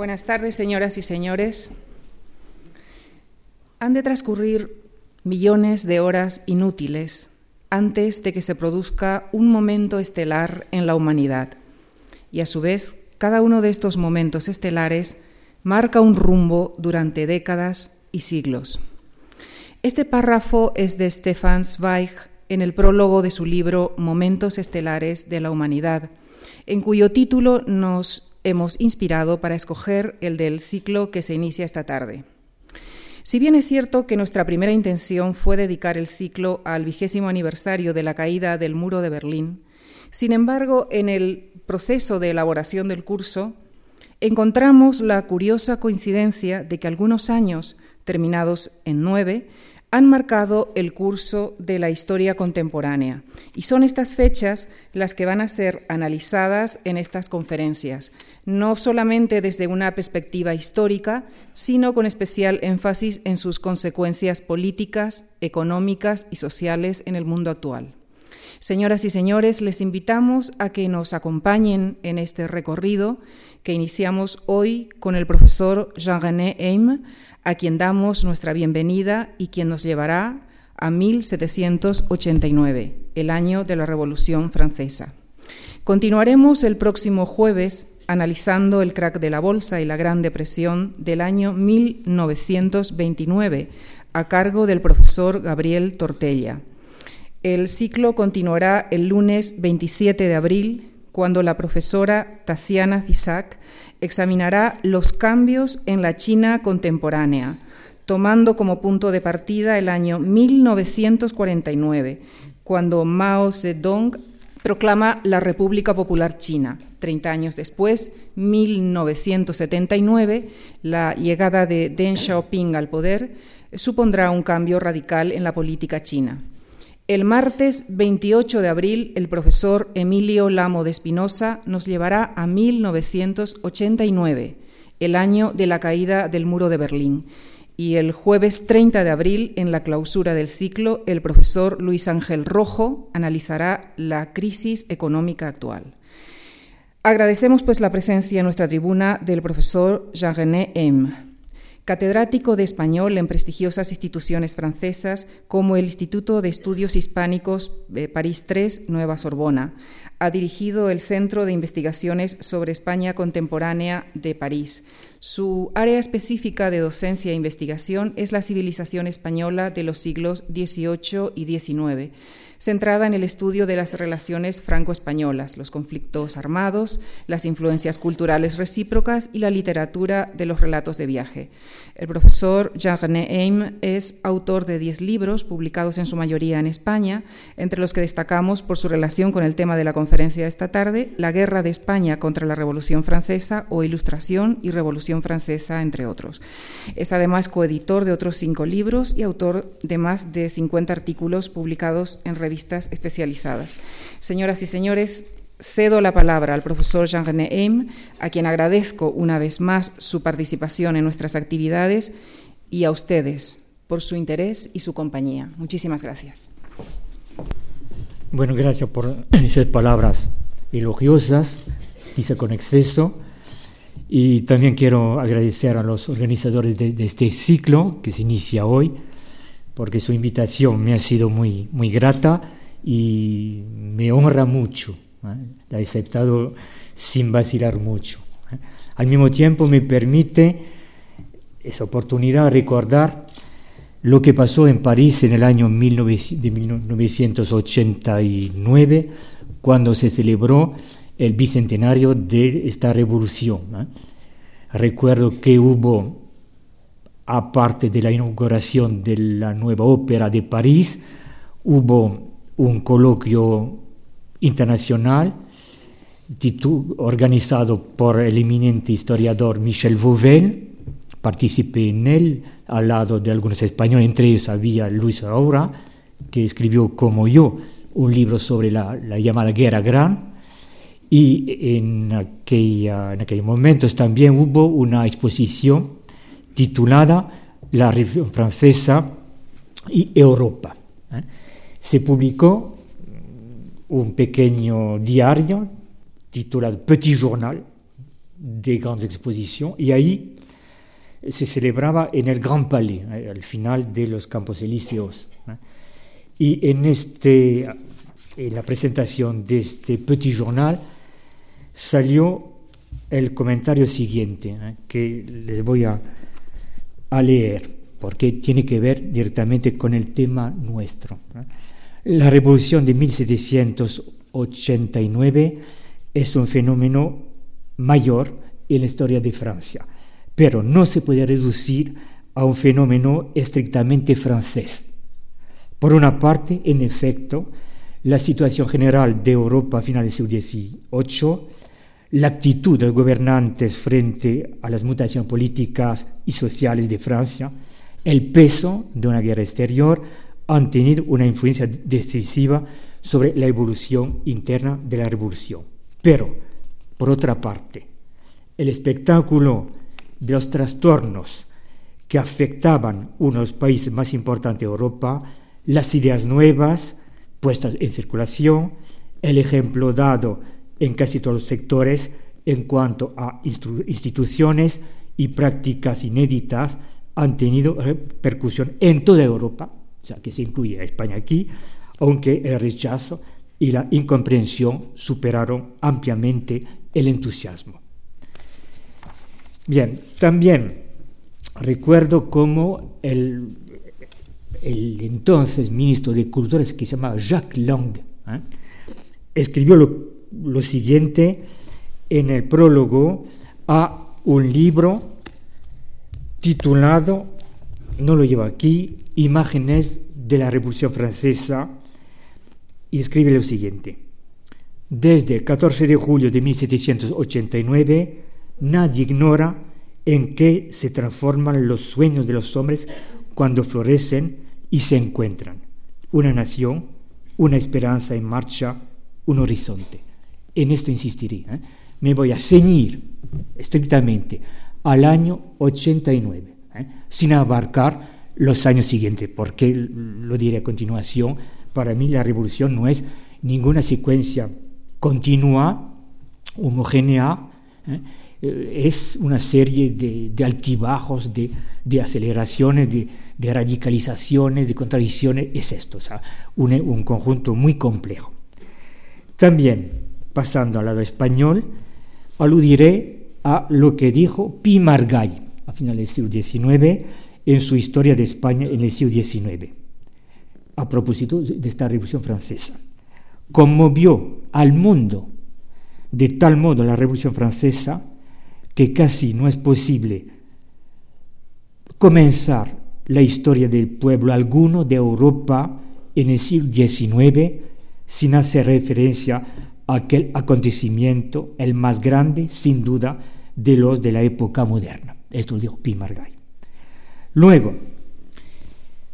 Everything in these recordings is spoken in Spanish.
Buenas tardes, señoras y señores. Han de transcurrir millones de horas inútiles antes de que se produzca un momento estelar en la humanidad. Y a su vez, cada uno de estos momentos estelares marca un rumbo durante décadas y siglos. Este párrafo es de Stefan Zweig en el prólogo de su libro Momentos Estelares de la Humanidad, en cuyo título nos hemos inspirado para escoger el del ciclo que se inicia esta tarde. Si bien es cierto que nuestra primera intención fue dedicar el ciclo al vigésimo aniversario de la caída del muro de Berlín, sin embargo, en el proceso de elaboración del curso, encontramos la curiosa coincidencia de que algunos años, terminados en nueve, han marcado el curso de la historia contemporánea y son estas fechas las que van a ser analizadas en estas conferencias, no solamente desde una perspectiva histórica, sino con especial énfasis en sus consecuencias políticas, económicas y sociales en el mundo actual. Señoras y señores, les invitamos a que nos acompañen en este recorrido que iniciamos hoy con el profesor Jean-René Eim, a quien damos nuestra bienvenida y quien nos llevará a 1789, el año de la Revolución Francesa. Continuaremos el próximo jueves analizando el crack de la bolsa y la Gran Depresión del año 1929 a cargo del profesor Gabriel Tortella. El ciclo continuará el lunes 27 de abril, cuando la profesora Tatiana Fisac examinará los cambios en la China contemporánea, tomando como punto de partida el año 1949, cuando Mao Zedong proclama la República Popular China. Treinta años después, 1979, la llegada de Deng Xiaoping al poder supondrá un cambio radical en la política china. El martes 28 de abril, el profesor Emilio Lamo de Espinosa nos llevará a 1989, el año de la caída del muro de Berlín. Y el jueves 30 de abril, en la clausura del ciclo, el profesor Luis Ángel Rojo analizará la crisis económica actual. Agradecemos pues la presencia en nuestra tribuna del profesor Jean-René M catedrático de español en prestigiosas instituciones francesas como el Instituto de Estudios Hispánicos eh, París III, Nueva Sorbona. Ha dirigido el Centro de Investigaciones sobre España Contemporánea de París. Su área específica de docencia e investigación es la civilización española de los siglos XVIII y XIX centrada en el estudio de las relaciones franco-españolas, los conflictos armados, las influencias culturales recíprocas y la literatura de los relatos de viaje. El profesor Jean-René Eim es autor de 10 libros publicados en su mayoría en España, entre los que destacamos por su relación con el tema de la conferencia de esta tarde, la guerra de España contra la Revolución Francesa o Ilustración y Revolución Francesa, entre otros. Es además coeditor de otros cinco libros y autor de más de 50 artículos publicados en revistas revistas especializadas. Señoras y señores, cedo la palabra al profesor Jean-René Eim, a quien agradezco una vez más su participación en nuestras actividades y a ustedes por su interés y su compañía. Muchísimas gracias. Bueno, gracias por esas palabras elogiosas, hice con exceso. Y también quiero agradecer a los organizadores de, de este ciclo que se inicia hoy porque su invitación me ha sido muy, muy grata y me honra mucho. ¿eh? La he aceptado sin vacilar mucho. ¿eh? Al mismo tiempo me permite esa oportunidad recordar lo que pasó en París en el año de 1989, cuando se celebró el bicentenario de esta revolución. ¿eh? Recuerdo que hubo aparte de la inauguración de la nueva ópera de París, hubo un coloquio internacional organizado por el eminente historiador Michel Vauvel. Participé en él al lado de algunos españoles, entre ellos había Luis Aura, que escribió como yo un libro sobre la, llamada Guerra Gran. Y en, aquella, en aquellos momentos también hubo una exposición titulada La Revolución Francesa y Europa. ¿eh? Se publicó un pequeño diario titulado Petit Journal, de grandes exposiciones y ahí se celebraba en el Gran Palais, al final de los Campos Elíseos. Y en, este, en la presentación de este petit journal salió el comentario siguiente, que les voy a, a, leer, porque tiene que ver directamente con el tema nuestro. La revolución de 1789 es un fenómeno mayor en la historia de Francia pero no se puede reducir a un fenómeno estrictamente francés. Por una parte, en efecto, la situación general de Europa a finales del siglo XVIII, la actitud de los gobernantes frente a las mutaciones políticas y sociales de Francia, el peso de una guerra exterior han tenido una influencia decisiva sobre la evolución interna de la revolución. Pero, por otra parte, el espectáculo de los trastornos que afectaban uno de los países más importantes de Europa, las ideas nuevas puestas en circulación, el ejemplo dado en casi todos los sectores en cuanto a instituciones y prácticas inéditas han tenido repercusión en toda Europa, o sea que se incluye España aquí, aunque el rechazo y la incomprensión superaron ampliamente el entusiasmo. Bien, también recuerdo cómo el, entonces ministro de Cultura, que se llamaba Jacques Lang, ¿eh? escribió lo, lo, siguiente en el prólogo a un libro titulado, no lo llevo aquí, Imágenes de la Revolución Francesa, y escribe lo siguiente. Desde el 14 de julio de 1789, Nadie ignora en qué se transforman los sueños de los hombres cuando florecen y se encuentran. Una nación, una esperanza en marcha, un horizonte. En esto insistiré. ¿eh? Me voy a ceñir estrictamente al año 89, ¿eh? sin abarcar los años siguientes, porque lo diré a continuación, para mí la revolución no es ninguna secuencia continua, homogénea, ¿eh? Eh, es una serie de, altibajos, de, aceleraciones, de, radicalizaciones, de contradicciones, es esto, o sea, un, un, conjunto muy complejo. También, pasando al lado español, aludiré a lo que dijo Pi Margall a finales del siglo XIX en su Historia de España en el siglo XIX, a propósito de esta Revolución Francesa. Conmovió al mundo de tal modo la Revolución Francesa que casi no es posible comenzar la historia del pueblo alguno de Europa en el siglo XIX sin hacer referencia aquel acontecimiento, el más grande, sin duda, de los de la época moderna. Esto lo dijo Pi. Luego,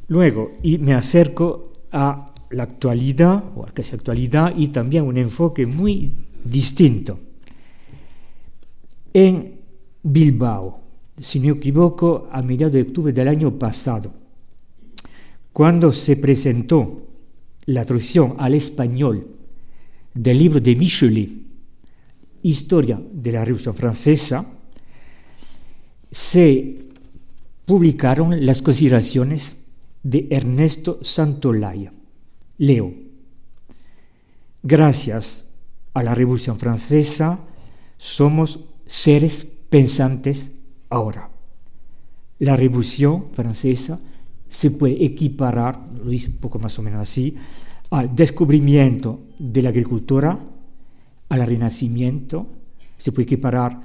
luego, y me acerco a la actualidad, o a casi actualidad, y también un enfoque muy distinto en Bilbao, si no me equivoco, a mediados de octubre del año pasado, cuando se presentó la traducción al español del libro de Michelet, Historia de la Revolución Francesa, se publicaron las consideraciones de Ernesto Santolaya. Leo. Gracias a la Revolución Francesa somos seres pensantes ahora. La Revolución Francesa se puede equiparar, lo dice un poco más o menos así, al descubrimiento de la agricultura, al renacimiento, se puede equiparar,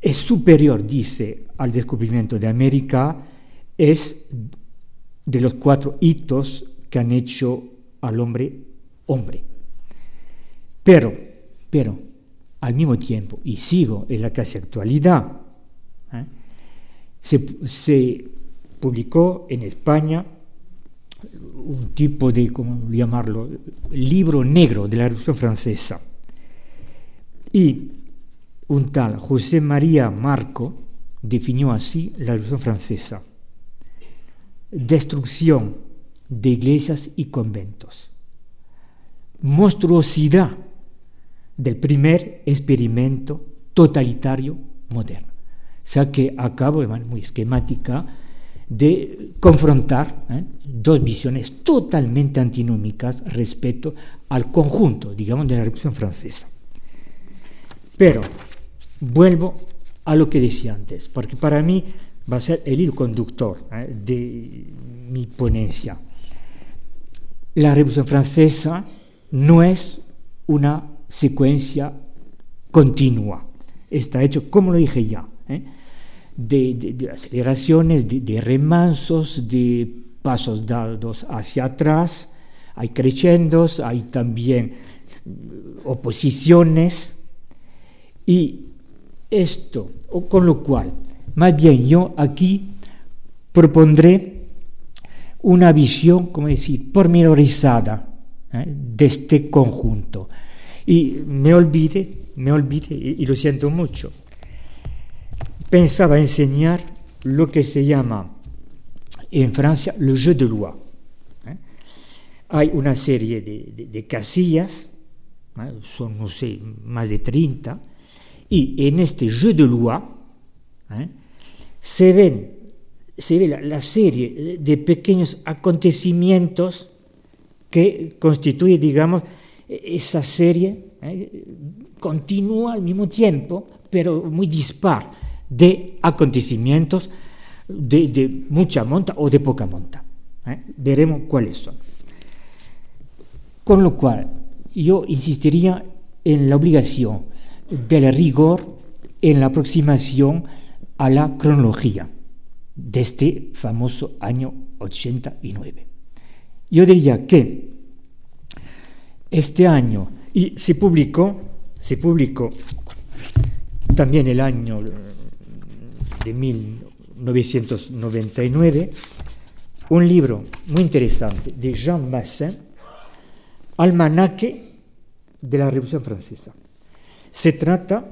es superior, dice, al descubrimiento de América, es de los cuatro hitos que han hecho al hombre hombre. Pero, pero, al mismo tiempo, y sigo en la casi actualidad, ¿eh? se, publicó en España un tipo de, ¿cómo llamarlo?, libro negro de la Revolución Francesa. Y un tal José María Marco definió así la Revolución Francesa. Destrucción de iglesias y conventos. Monstruosidad del primer experimento totalitario moderna. O sea que acabo de manera muy esquemática de confrontar ¿eh? dos visiones totalmente antinómicas respecto al conjunto, digamos, de la Revolución Francesa. Pero vuelvo a lo que decía antes, porque para mí va a ser el hilo conductor ¿eh? de mi ponencia. La Revolución Francesa no es una secuencia continua, está hecho, como lo dije ya, ¿eh? De, aceleraciones, de, remansos, de pasos dados hacia atrás, hay crescendos, hay también mm, oposiciones, y esto, con lo cual, más bien yo aquí propondré una visión, como decir, pormenorizada ¿eh? de este conjunto. Y me olvide, me olvide, y lo siento mucho, pensaba enseñar lo que se llama en Francia le jeu de loi. ¿eh? Hay una serie de, casillas, ¿eh? son, no sé, más de 30, y en este jeu de loi ¿eh? se, ven, se ve la, serie de pequeños acontecimientos que constituye, digamos, esa serie continua al mismo tiempo, pero muy dispar de acontecimientos de, mucha monta o de poca monta. ¿eh? Veremos cuáles son. Con lo cual, yo insistiría en la obligación del rigor en la aproximación a la cronología de este famoso año 89. Yo diría que este año, y se publicó, se publicó también el año de 1999, un libro muy interesante de Jean Massin, Almanaque de la Revolución Francesa. Se trata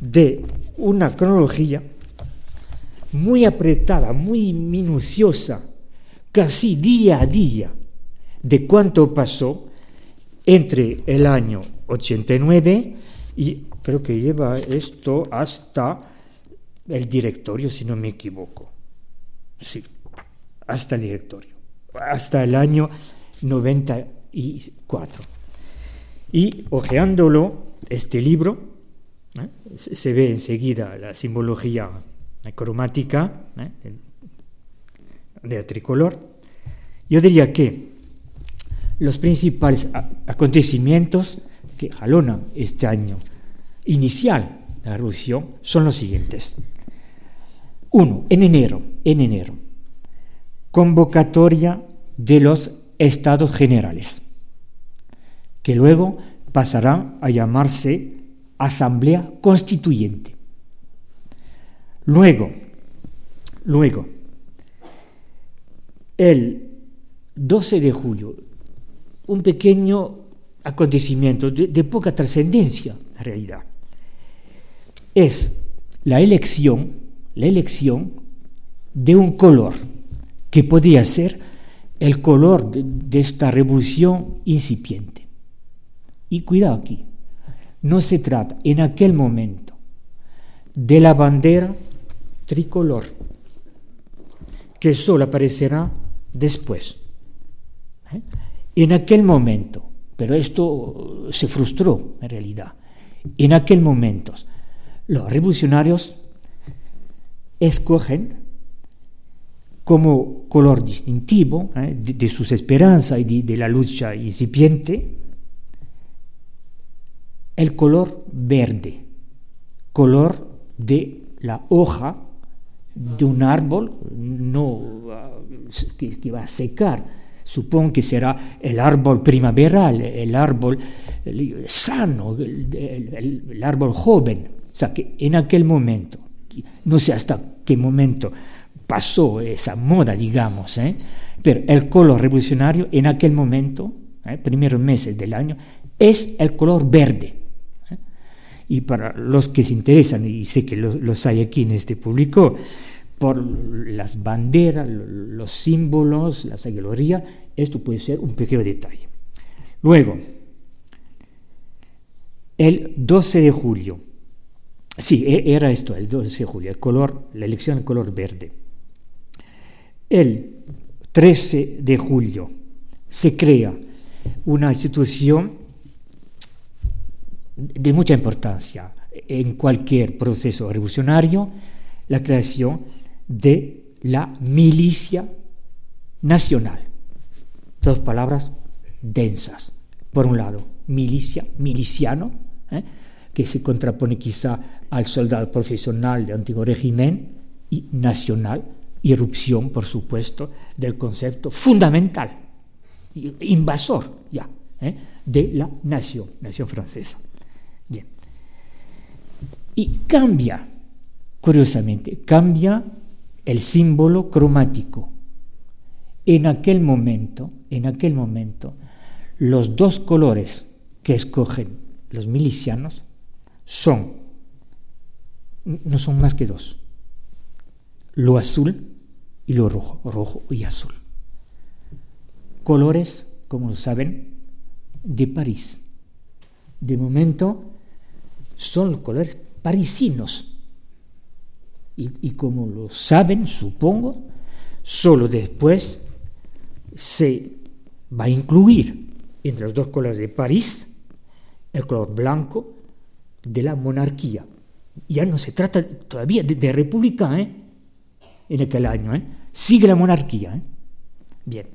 de una cronología muy apretada, muy minuciosa, casi día a día, de cuánto pasó entre el año 89 y creo que lleva esto hasta el directorio, si no me equivoco. Sí, hasta el directorio, hasta el año 94. Y hojeándolo, este libro, ¿eh? se ve enseguida la simbología cromática ¿eh? de tricolor. Yo diría que los principales acontecimientos que jalonan este año inicial de la revolución son los siguientes. Uno, en enero, en enero, convocatoria de los estados generales, que luego pasará a llamarse Asamblea Constituyente. Luego, luego, el 12 de julio, un pequeño acontecimiento de, de poca trascendencia en realidad, es la elección la elección de un color que podría ser el color de, esta revolución incipiente. Y cuidado aquí, no se trata en aquel momento de la bandera tricolor, que solo aparecerá después. ¿eh? En aquel momento, pero esto se frustró en realidad, en aquel momento los revolucionarios escogen como color distintivo eh, de, sus esperanzas y de, la lucha incipiente el color verde, color de la hoja de un árbol no, que, va a secar. Supongo que será el árbol primaveral, el árbol sano, el árbol joven. O sea que en aquel momento no sé hasta qué momento pasó esa moda, digamos, ¿eh? pero el color revolucionario en aquel momento, ¿eh? primeros meses del año, es el color verde. ¿eh? Y para los que se interesan, y sé que los, hay aquí en este público, por las banderas, los símbolos, la sagrería, esto puede ser un pequeño detalle. Luego, el 12 de julio, sí, e, era esto, el 12 de julio, el color, la elección del color verde. El 13 de julio se crea una institución de mucha importancia en cualquier proceso revolucionario, la creación de la milicia nacional. Dos palabras densas. Por un lado, milicia, miliciano, ¿eh? que se contrapone quizá al soldado profesional del antiguo régimen, y nacional, irrupción, por supuesto, del concepto fundamental, invasor ya, ¿eh? de la nación, nación francesa. Bien. Y cambia, curiosamente, cambia el símbolo cromático. En aquel momento, en aquel momento, los dos colores que escogen los milicianos son, no son más que dos, lo azul y lo rojo, rojo y azul. Colores, como saben, de París. De momento son colores parisinos. Y, y como lo saben, supongo, solo después se va a incluir entre los dos colores de París el color blanco de la monarquía. Ya no se trata todavía de, república ¿eh? en aquel año, ¿eh? sigue la monarquía. ¿eh? Bien,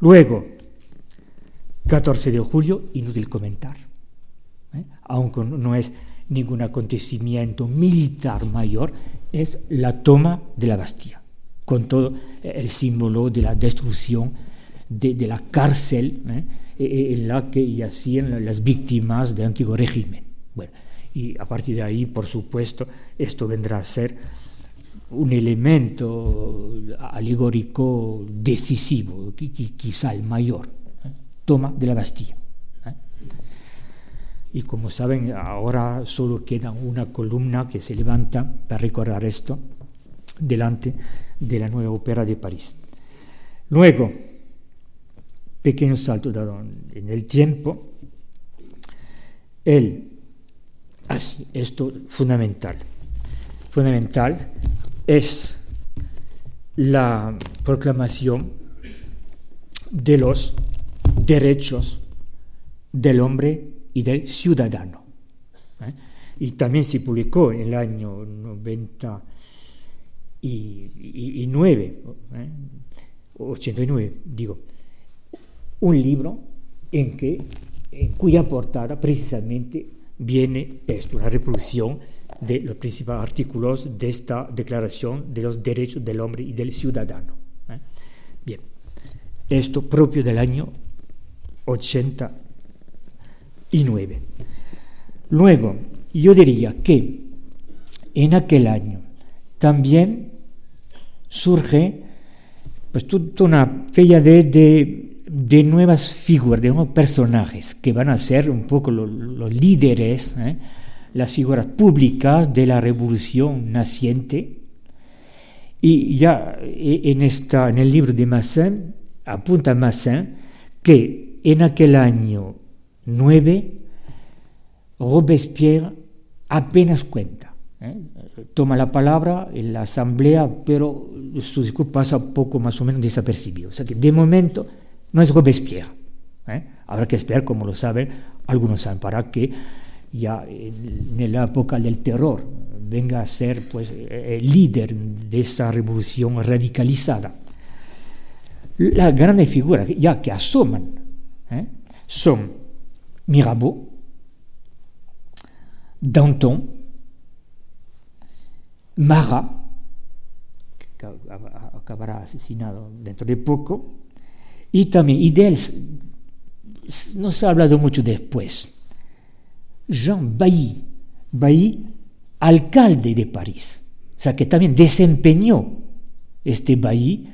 luego, 14 de julio, inútil comentar, ¿eh? aunque no es ningún acontecimiento militar mayor, es la toma de la Bastilla, con todo el símbolo de la destrucción de, de la cárcel ¿eh? E, e, en la que yacían las víctimas del antiguo régimen. Bueno, y a partir de ahí, por supuesto, esto vendrá a ser un elemento alegórico decisivo, quizá el mayor, ¿eh? toma de la Bastilla. ¿eh? Y como saben, ahora solo queda una columna que se levanta para recordar esto delante de la nueva ópera de París. Luego, pequeño salto dado en el tiempo, el, así, esto fundamental, fundamental es la proclamación de los derechos del hombre y del ciudadano. ¿eh? Y también se publicó en el año 99, ¿eh? 89, digo, un libro en, que, en cuya portada precisamente viene esto, la reproducción de los principales artículos de esta Declaración de los Derechos del Hombre y del Ciudadano. ¿eh? Bien, esto propio del año 89. Luego, yo diría que en aquel año también surge pues toda una fecha de, de de nuevas figuras, de nuevos personajes que van a ser un poco los, líderes, ¿eh? las figuras públicas de la revolución naciente. Y ya e, en, esta, en el libro de Massin, apunta Massin que en aquel año 9 Robespierre apenas cuenta. ¿eh? Toma la palabra en la asamblea, pero su discurso pasa poco más o menos desapercibido. O sea que de momento no es Robespierre. ¿eh? Habrá que esperar, como lo saben, algunos saben, para que ya en, la época del terror venga a ser pues, el líder de esa revolución radicalizada. Las grandes figuras ya que asoman ¿eh? son Mirabeau, Danton, Marat, que acabará asesinado dentro de poco, y también, y de él no se ha hablado mucho después. Jean Bailly, Bailly, alcalde de París, o sea que también desempeñó este Bailly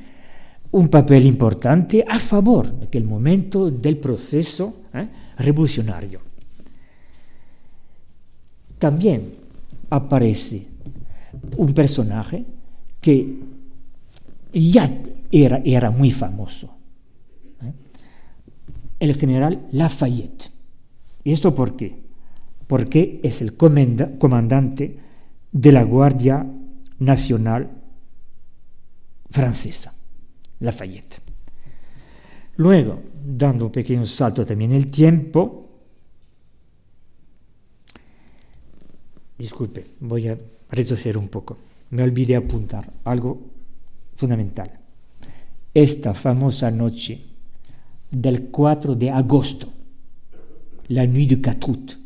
un papel importante a favor en aquel momento del proceso ¿eh? revolucionario. También aparece un personaje que ya era, era muy famoso, el general Lafayette. ¿Y esto por qué? Porque es el comandante de la Guardia Nacional Francesa, Lafayette. Luego, dando un pequeño salto también el tiempo, disculpe, voy a retroceder un poco, me olvidé apuntar algo fundamental. Esta famosa noche del 4 de agosto, la Nuit du Catrut,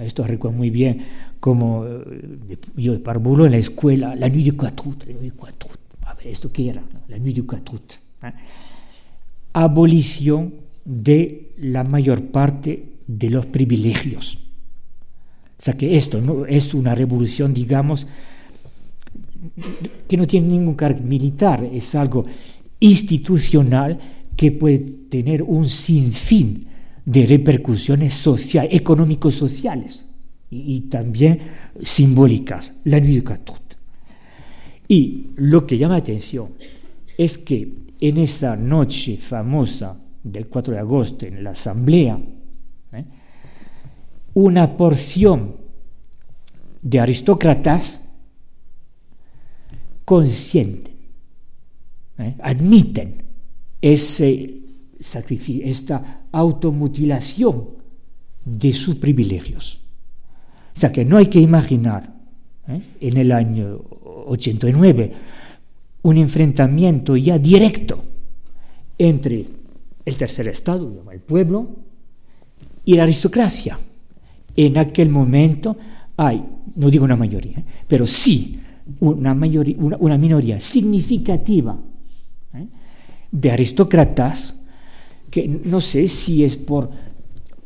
esto recuerdo muy bien como eh, yo de parvulo en la escuela, la Nuit du Catrut, la Nuit du Catrut. A ver, ¿esto qué era? La Nuit du Catrut. ¿eh? Abolición de la mayor parte de los privilegios. O sea que esto no es una revolución, digamos, que no tiene ningún carácter militar, es algo institucional que puede tener un sinfín de repercusiones sociales, económico-sociales y, también simbólicas, la Nuit Y lo que llama la atención es que en esa noche famosa del 4 de agosto en la asamblea, ¿eh? una porción de aristócratas consienten, ¿eh? admiten ese sacrificio, esta automutilación de sus privilegios. O sea que no hay que imaginar ¿eh? en el año 89 un enfrentamiento ya directo entre el tercer estado, el pueblo, y la aristocracia. En aquel momento hay, no digo una mayoría, ¿eh? pero sí una, mayoría, una, minoría significativa ¿eh? De aristócratas que no sé si es por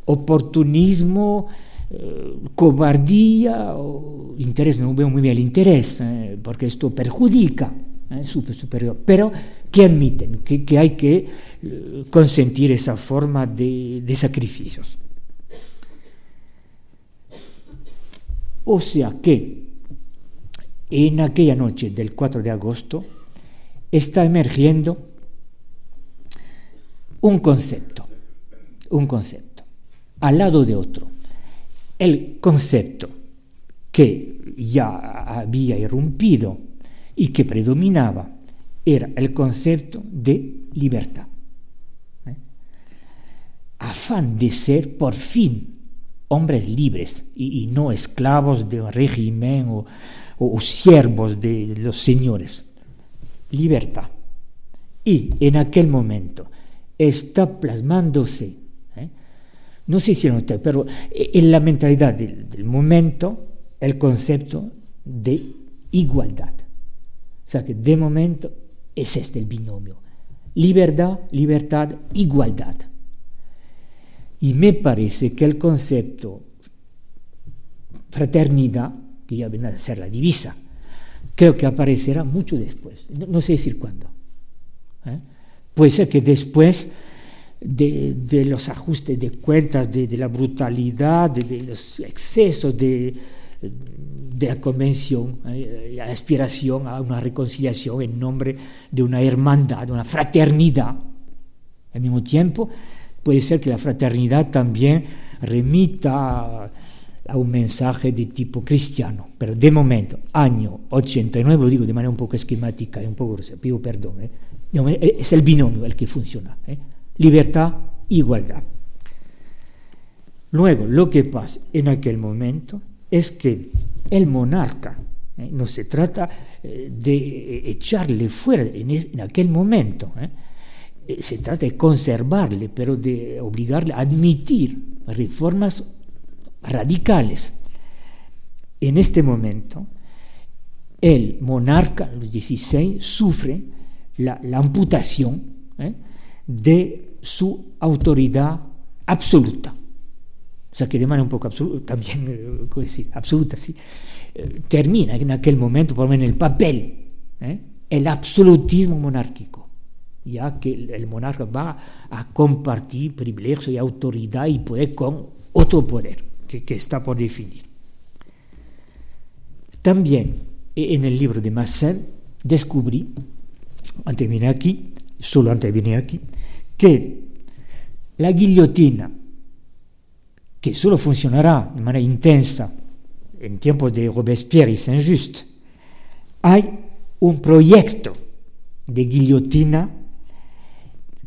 oportunismo, eh, cobardía o interés, no veo muy bien el interés, porque esto perjudica eh, superior, pero que admiten que, que hay que eh, consentir esa forma de, de sacrificios. O sea que en aquella noche del 4 de agosto está emergiendo un concepto, un concepto, al lado de otro. El concepto que ya había irrumpido y que predominaba era el concepto de libertad. ¿eh? Afán de ser por fin hombres libres y, no esclavos de un régimen o, o, siervos de los señores. Libertad. Y en aquel momento está plasmándose, ¿eh? no sé si usted, pero en la mentalidad del, del momento el concepto de igualdad. O sea que de momento es este el binomio. Libertad, libertad, igualdad. Y me parece que el concepto fraternidad, que ya viene a ser la divisa, creo que aparecerá mucho después. No, sé decir cuándo. ¿eh? Puede ser que después de, los ajustes de cuentas, de, la brutalidad, de los excesos de la convención, eh, la aspiración a una reconciliación en nombre de una hermandad, de una fraternidad. Al mismo tiempo, puede ser que la fraternidad también remita a un mensaje de tipo cristiano, pero de momento, año 89, lo digo de manera un poco esquemática y un poco, pido perdón, ¿eh? Eh, es el binomio el que funciona, libertad, igualdad. Luego, lo que pasa en aquel momento es que el monarca, ¿eh? no se trata eh, de echarle fuera en, aquel momento, ¿eh? se trata de conservarle, pero de obligarle a admitir reformas radicales. En este momento, el monarca, los 16, sufre la, amputación de su autoridad absoluta. O sea, que de manera un poco absoluta, también, eh, ¿cómo decir? Absoluta, sí. Eh, termina en aquel momento, por lo menos en el papel, ¿eh? el absolutismo monárquico, ya que el monarca va a compartir privilegios y autoridad y poder con otro poder que, que está por definir. También en el libro de Marcel descubrí, antes venir aquí, solo antes venir aquí, que la guillotina que solo funcionará de manera intensa en tiempos de Robespierre y Saint-Just, hay un proyecto de guillotina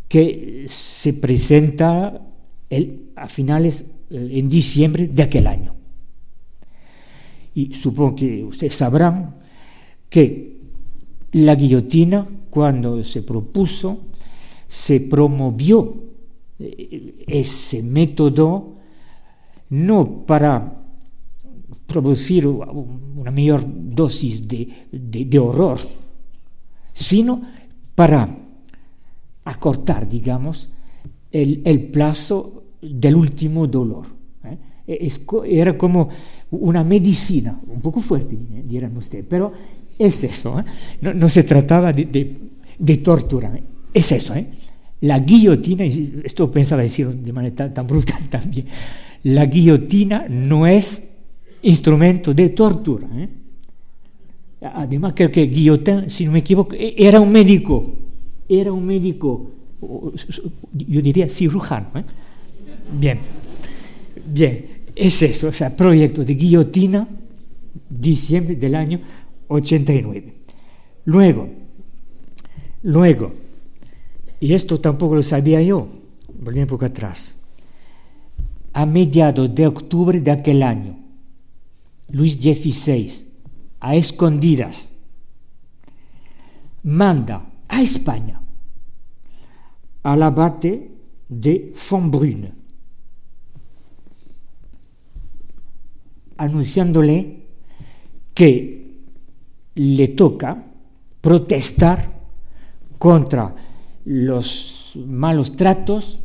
que se presenta a finales, eh, en diciembre de aquel año. Y supongo que ustedes sabrán que la guillotina, cuando se propuso, se promovió eh, ese método no para producir una mayor dosis de, horror, sino para acortar, digamos, el, plazo del último dolor. ¿eh? era como una medicina, un poco fuerte, dirán ustedes, pero es eso, ¿eh? no, se trataba de, tortura, es eso, ¿eh? la guillotina, esto pensaba decir de manera tan brutal también, la guillotina no es instrumento de tortura. ¿eh? Además, creo que Guillotin, si no me equivoco, e-, era un médico, era un médico, yo diría cirujano. ¿eh? Bien, bien, es eso, o sea, proyecto de guillotina, diciembre del año 89. Luego, luego, y esto tampoco lo sabía yo, volví un poco atrás, a mediados de octubre de aquel año, Luis XVI, a escondidas, manda a España al abate de Fontbrune, anunciándole que le toca protestar contra los malos tratos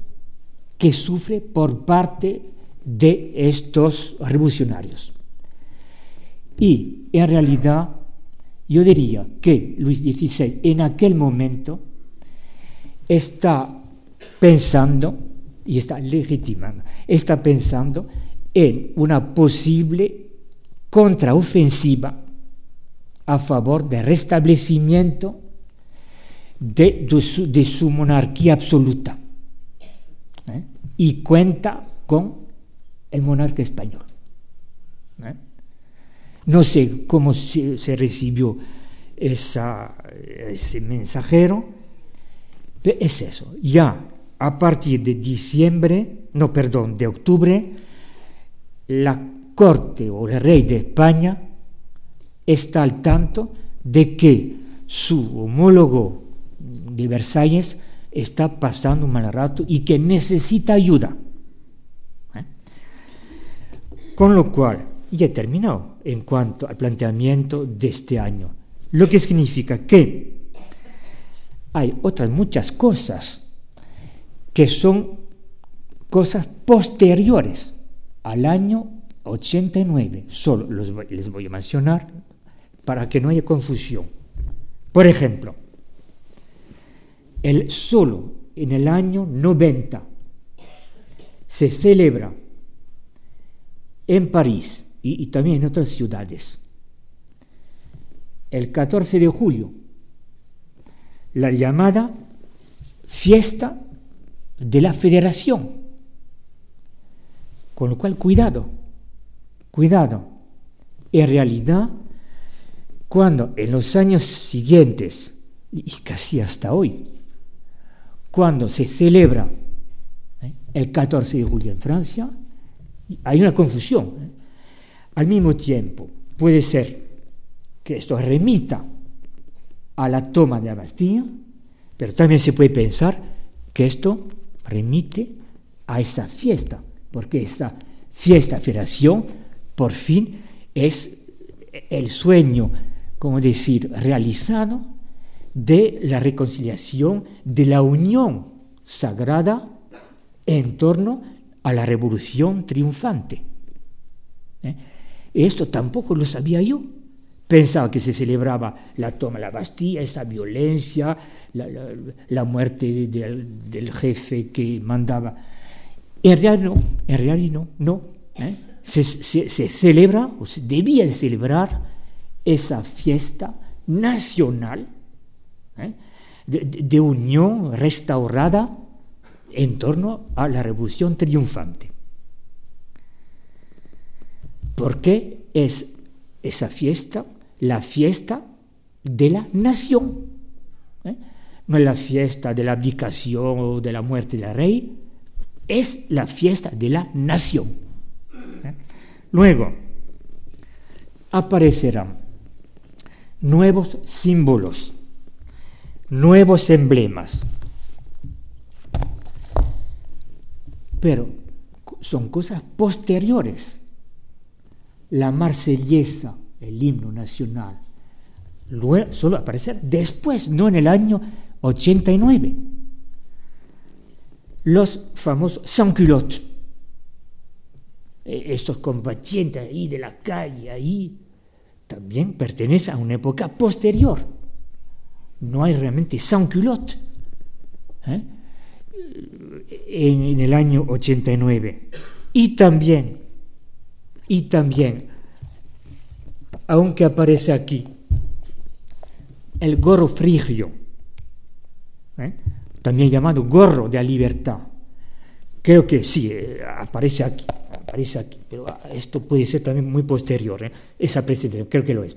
que sufre por parte de estos revolucionarios. Y en realidad yo diría que Luis XVI en aquel momento está pensando, y está legitimando, está pensando en una posible contraofensiva a favor del restablecimiento de, su, monarquía absoluta. ¿eh? Y cuenta con el monarca español. ¿eh? No sé cómo se, recibió ese mensajero, pero es eso. Ya a partir de diciembre, no, perdón, de octubre, la corte o el rey de España está al tanto de que su homólogo de Versalles está pasando un mal rato y que necesita ayuda. ¿eh? Con lo cual, ya he terminado en cuanto al planteamiento de este año. Lo que significa que hay otras muchas cosas que son cosas posteriores al año 89. Solo les voy a mencionar para que no haya confusión. Por ejemplo, el solo en el año 90 se celebra en París y, también en otras ciudades. El 14 de julio, la llamada fiesta de la federación. Con lo cual, cuidado, cuidado. En realidad, cuando en los años siguientes, y casi hasta hoy, cuando se celebra ¿eh? el 14 de julio en Francia, hay una confusión. ¿eh? Al mismo tiempo, puede ser que esto remita a la toma de la Bastilla, pero también se puede pensar que esto remite a esa fiesta, porque esa fiesta federación por fin es el sueño, como decir, realizado de la reconciliación, de la unión sagrada en torno a la revolución triunfante. ¿Eh? Esto tampoco lo sabía yo. Pensaba que se celebraba la toma de la Bastilla, esa violencia, la, muerte del, jefe que mandaba. En realidad no, en realidad no, no. ¿eh? Se, celebra, o se debía celebrar esa fiesta nacional ¿eh? de unión restaurada en torno a la revolución triunfante. ¿Por qué? es esa fiesta, la fiesta de la nación. ¿eh? No es la fiesta de la abdicación o de la muerte del rey, es la fiesta de la nación. ¿eh? Luego, aparecerán nuevos símbolos, nuevos emblemas. Pero son cosas posteriores. La marsellesa, el himno nacional, solo aparecer después, no en el año 89. Los famosos sans-culottes, e, estos combatientes ahí de la calle, ahí, también pertenecen a una época posterior. No hay realmente sans-culottes. ¿eh? en, el año 89. Y también, y también, aunque aparece aquí, el gorro frigio, ¿eh? también llamado gorro de la libertad. Creo que sí, eh, aparece aquí, aparece aquí, pero ah, esto puede ser también muy posterior, ¿eh? esa presentación, creo que lo es.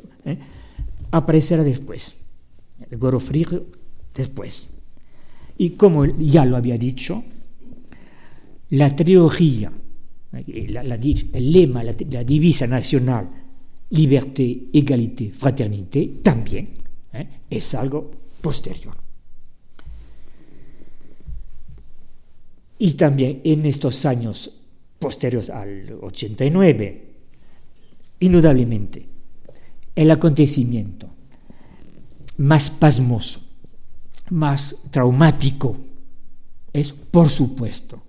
Aparecerá después, el frigio después. Y como ya lo había dicho, la trilogía, el lema, la, divisa nacional, liberté, égalité, fraternité, también ¿eh? es algo posterior. Y también en estos años posteriores al 89, indudablemente, el acontecimiento más pasmoso más traumático es, por supuesto,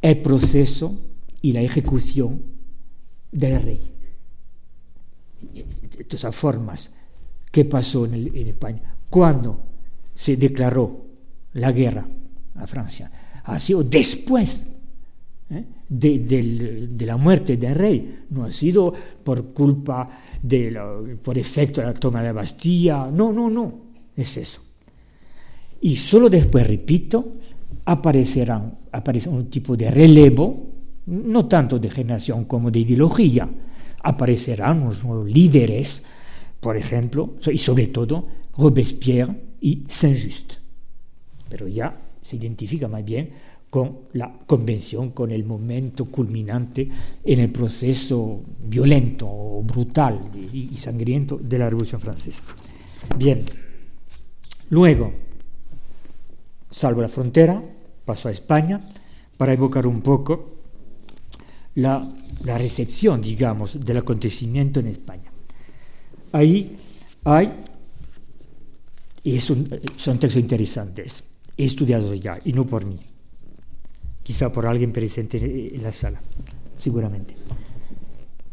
el proceso y la ejecución del rey. De todas formas, ¿qué pasó en, España? Cuando se declaró la guerra a Francia, ha sido después de, la muerte del rey, no ha sido por culpa, de por efecto de la toma de la Bastilla, no, no, no, es eso. Y solo después, repito, aparecerán, aparecerá un tipo de relevo, no tanto de generación como de ideología. Aparecerán unos nuevos líderes, por ejemplo, y sobre todo Robespierre y Saint-Just. Pero ya se identifica más bien con la convención, con el momento culminante en el proceso violento, brutal y sangriento de la Revolución Francesa. Bien, luego, salvo la frontera, pasó a España, para evocar un poco la, recepción, digamos, del acontecimiento en España. Ahí hay, y son textos interesantes, he estudiado ya, y no por mí, quizá por alguien presente en la sala, seguramente.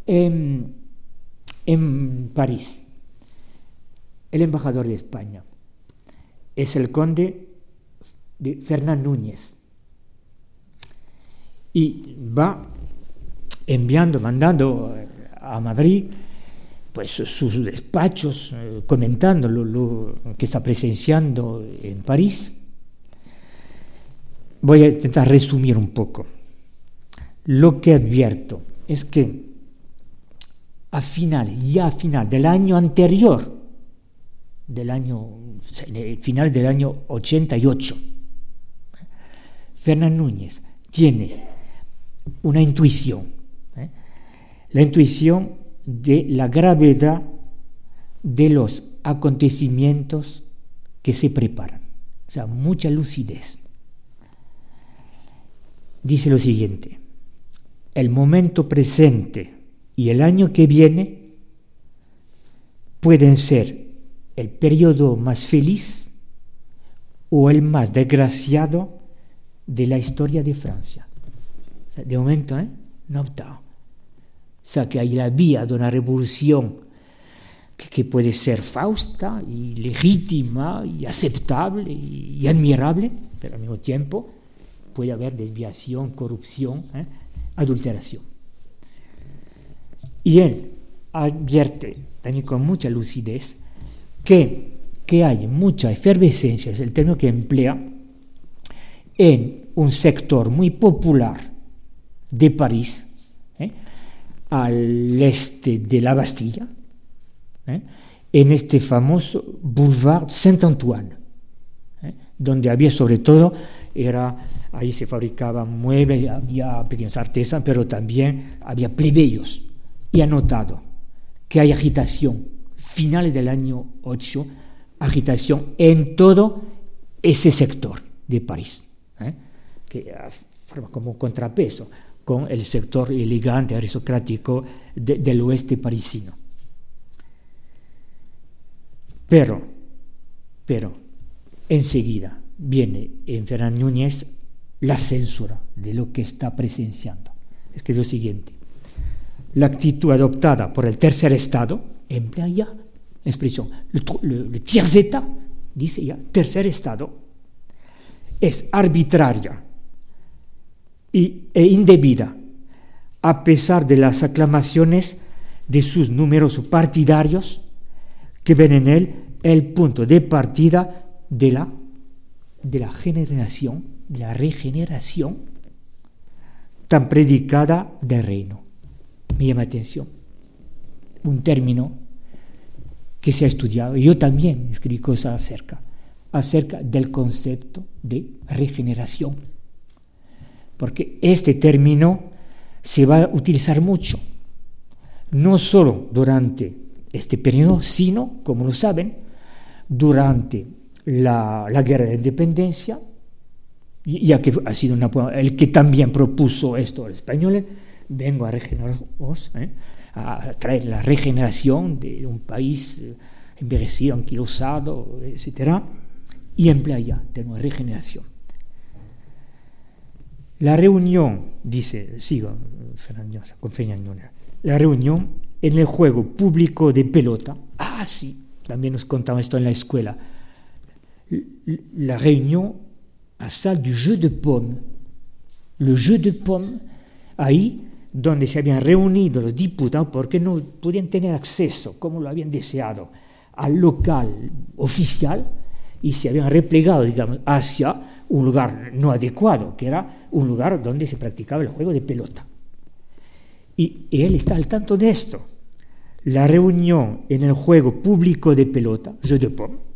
En, París, el embajador de España es el conde de Fernán Núñez. Y va enviando, mandando a Madrid pues sus despachos, eh, comentando lo, que está presenciando en París. Voy a intentar resumir un poco. Lo que advierto es que a final, ya a final del año anterior, del año, final del año 88, Fernán Núñez tiene una intuición, ¿eh? la intuición de la gravedad de los acontecimientos que se preparan, o sea, mucha lucidez. Dice lo siguiente, el momento presente y el año que viene pueden ser el periodo más feliz o el más desgraciado de la historia de Francia. De momento, ¿eh? no O sea, que hay la vía de una revolución que, puede ser fausta y legítima y aceptable y, admirable, pero al mismo tiempo puede haber desviación, corrupción, ¿eh? adulteración. Y él advierte también con mucha lucidez que, que hay mucha efervescencia, es el término que emplea, en un sector muy popular de París, ¿eh? al este de la Bastilla, ¿eh? en este famoso Boulevard Saint-Antoine, donde había sobre todo, era, ahí se fabricaban muebles, había pequeños artesanos, pero también había plebeyos. Y ha notado que hay agitación, finales del año 8, agitación en todo ese sector de París, ¿eh? que forma como un contrapeso con el sector elegante, aristocrático del oeste parisino. Pero, pero, enseguida viene en Núñez la censura de lo que está presenciando. Es que lo siguiente, la actitud adoptada por el tercer Estado emplea ya la expresión, le, tiers état, dice ya, tercer Estado, es arbitraria y, e indebida, a pesar de las aclamaciones de sus numerosos partidarios que ven en él el punto de partida de la, de la generación, la regeneración tan predicada del reino. Me llama atención. Un término que se ha estudiado. Yo también escribí cosas acerca, acerca del concepto de regeneración. Porque este término se va a utilizar mucho, no solo durante este periodo, sino, como lo saben, durante la, guerra de independencia, ya que ha sido el que también propuso esto al español, vengo a regeneraros, ¿eh? a traer la regeneración de un país eh, envejecido, anquilosado, etc. Y emplea ya tengo regeneración. La reunión, dice, sigo, con la reunión en el juego público de pelota, ah, sí, también nos contaba esto en la escuela, la reunión a salle du jeu de pomme, le jeu de pomme, ahí donde se habían reunido los diputados porque no podían tener acceso, como lo habían deseado, al local oficial y se habían replegado, digamos, hacia un lugar no adecuado, que era un lugar donde se practicaba el juego de pelota. Y, él está al tanto de esto. La reunión en el juego público de pelota, jeu de pomme, ¿eh?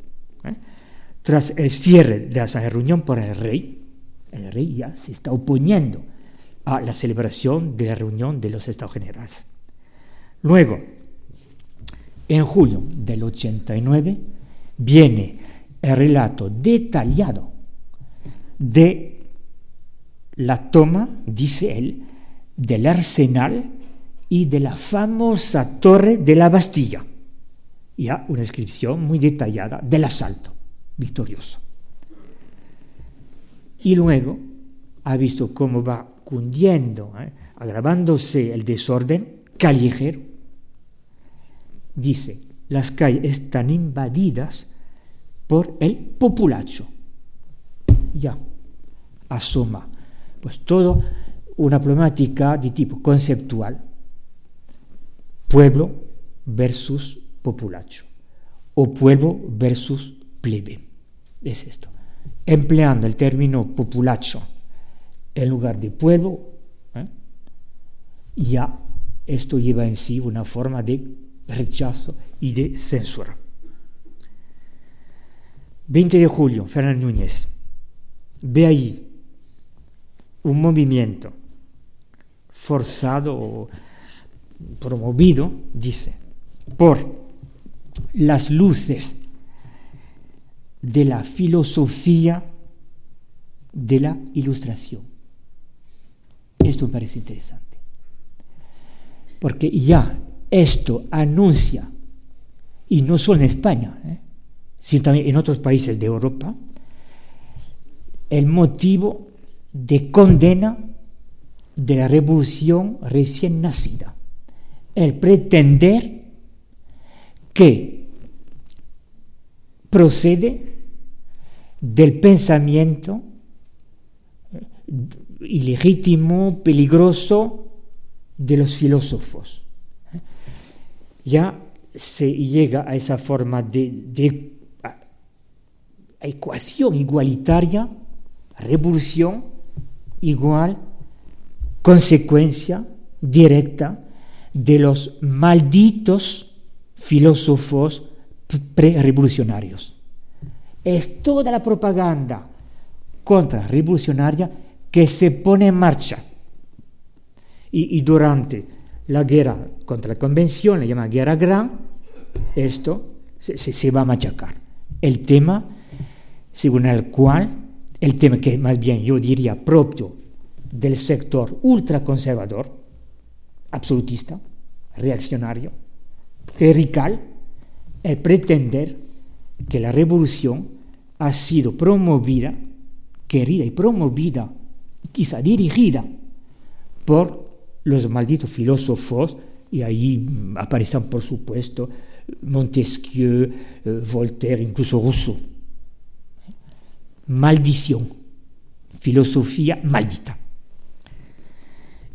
Tras el cierre de esa reunión por el rey, el rey ya se está oponiendo a la celebración de la reunión de los Estados Generales. Luego, en julio del 89, viene el relato detallado de la toma, dice él, del arsenal y de la famosa torre de la Bastilla. Ya una descripción muy detallada del asalto victorioso. Y luego ha visto cómo va cundiendo, ¿eh? agravándose el desorden callejero. Dice, las calles están invadidas por el populacho. Ya, asoma. Pues todo una problemática de tipo conceptual. Pueblo versus populacho. O pueblo versus plebe. Es esto. Empleando el término populacho en lugar de pueblo, ¿eh? ya esto lleva en sí una forma de rechazo y de censura. 20 de julio, Fernán Núñez. Ve ahí un movimiento forzado o promovido, dice, por las luces de la filosofía de la ilustración. Esto me parece interesante. Porque ya esto anuncia, y no solo en España, ¿eh? sino también en otros países de Europa, el motivo de condena de la revolución recién nacida. El pretender que procede del pensamiento ilegítimo, peligroso de los filósofos. Ya se llega a esa forma de, ecuación igualitaria, revolución igual, consecuencia directa de los malditos filósofos pre-revolucionarios. Es toda la propaganda contra-revolucionaria que se pone en marcha. Y, durante la guerra contra la convención, la llama guerra gran, esto se, se va a machacar. El tema según el cual, el tema que más bien yo diría propio del sector ultraconservador, absolutista, reaccionario, clerical, el pretender que la revolución ha sido promovida, querida y promovida, quizá dirigida por los malditos filósofos, y ahí aparecen por supuesto Montesquieu, eh, Voltaire, incluso Rousseau. Maldición, filosofía maldita.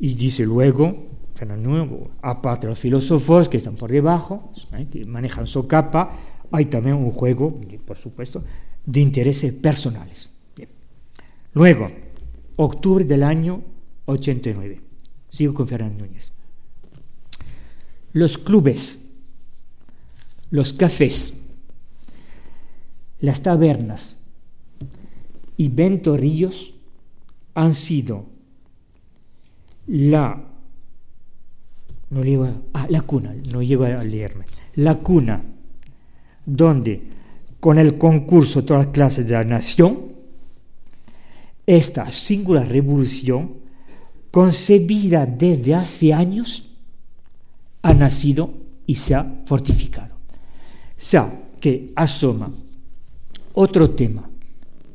Y dice luego, aparte de los filósofos que están por debajo, ¿eh? que manejan su capa, hay también un juego, por supuesto, de intereses personales. Luego, octubre del año 89. Sigo con Fernando Núñez. Los clubes, los cafés, las tabernas y ventorrillos han sido la no ah, la cuna, no llego a leerme, la cuna donde con el concurso de todas las clases de la nación, esta singular revolución, concebida desde hace años, ha nacido y se ha fortificado. O sea, que asoma otro tema